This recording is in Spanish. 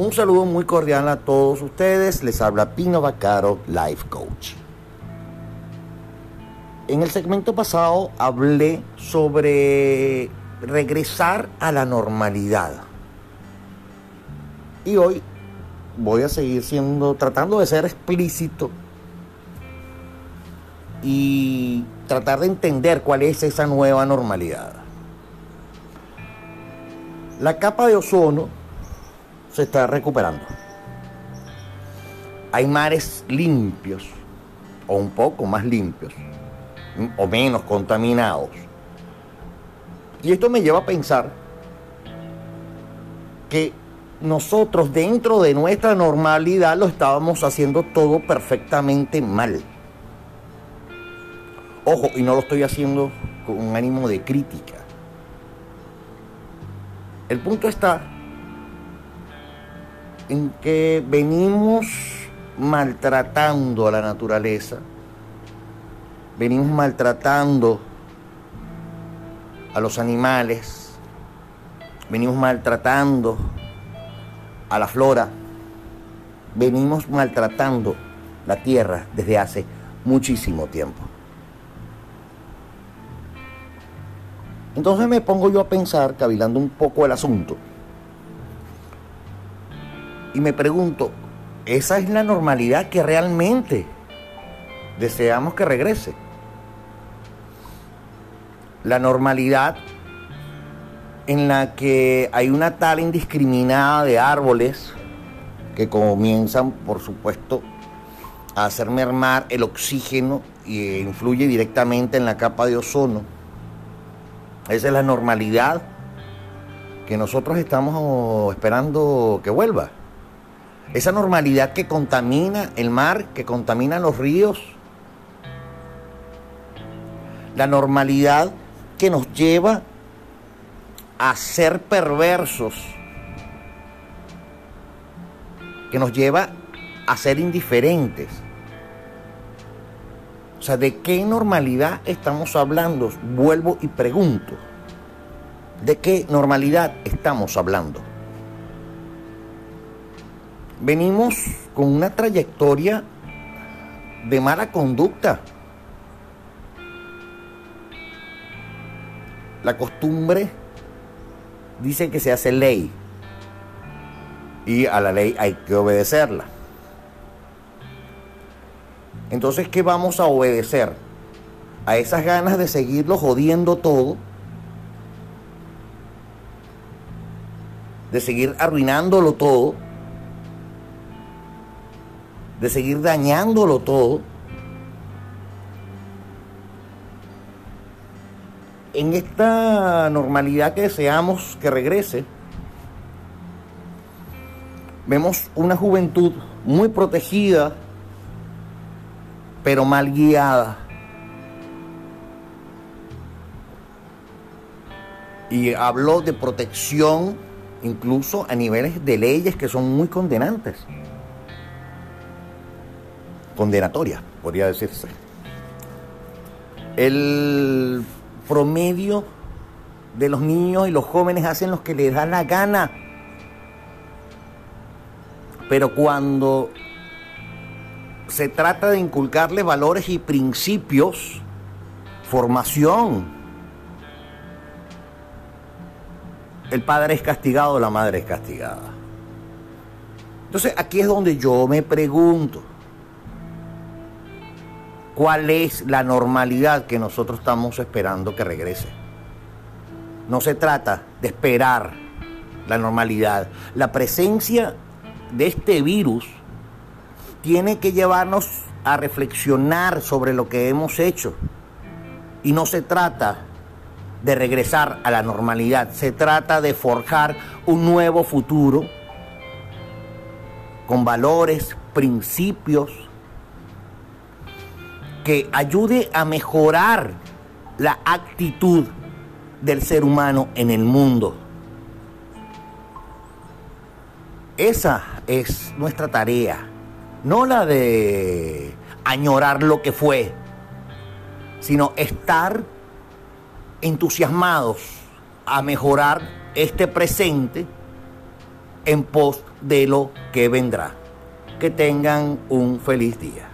Un saludo muy cordial a todos ustedes. Les habla Pino Bacaro, Life Coach. En el segmento pasado hablé sobre regresar a la normalidad. Y hoy voy a seguir siendo, tratando de ser explícito y tratar de entender cuál es esa nueva normalidad. La capa de ozono se está recuperando. Hay mares limpios, o un poco más limpios, o menos contaminados. Y esto me lleva a pensar que nosotros dentro de nuestra normalidad lo estábamos haciendo todo perfectamente mal. Ojo, y no lo estoy haciendo con un ánimo de crítica. El punto está en que venimos maltratando a la naturaleza, venimos maltratando a los animales, venimos maltratando a la flora, venimos maltratando la tierra desde hace muchísimo tiempo. Entonces me pongo yo a pensar, cavilando un poco el asunto, y me pregunto, ¿esa es la normalidad que realmente deseamos que regrese? La normalidad en la que hay una tala indiscriminada de árboles que comienzan, por supuesto, a hacer mermar el oxígeno e influye directamente en la capa de ozono. Esa es la normalidad que nosotros estamos esperando que vuelva. Esa normalidad que contamina el mar, que contamina los ríos. La normalidad que nos lleva a ser perversos, que nos lleva a ser indiferentes. O sea, ¿de qué normalidad estamos hablando? Vuelvo y pregunto. ¿De qué normalidad estamos hablando? Venimos con una trayectoria de mala conducta. La costumbre dice que se hace ley y a la ley hay que obedecerla. Entonces, ¿qué vamos a obedecer? A esas ganas de seguirlo jodiendo todo, de seguir arruinándolo todo, de seguir dañándolo todo. En esta normalidad que deseamos que regrese, vemos una juventud muy protegida, pero mal guiada. Y hablo de protección incluso a niveles de leyes que son muy condenantes. Condenatorias, podría decirse. El promedio de los niños y los jóvenes hacen lo que les da la gana. Pero cuando se trata de inculcarles valores y principios, formación, el padre es castigado, la madre es castigada. Entonces aquí es donde yo me pregunto, ¿cuál es la normalidad que nosotros estamos esperando que regrese? No se trata de esperar la normalidad. La presencia de este virus tiene que llevarnos a reflexionar sobre lo que hemos hecho. Y no se trata de regresar a la normalidad, se trata de forjar un nuevo futuro con valores, principios, que ayude a mejorar la actitud del ser humano en el mundo. Esa es nuestra tarea, no la de añorar lo que fue, sino estar entusiasmados a mejorar este presente en pos de lo que vendrá. Que tengan un feliz día.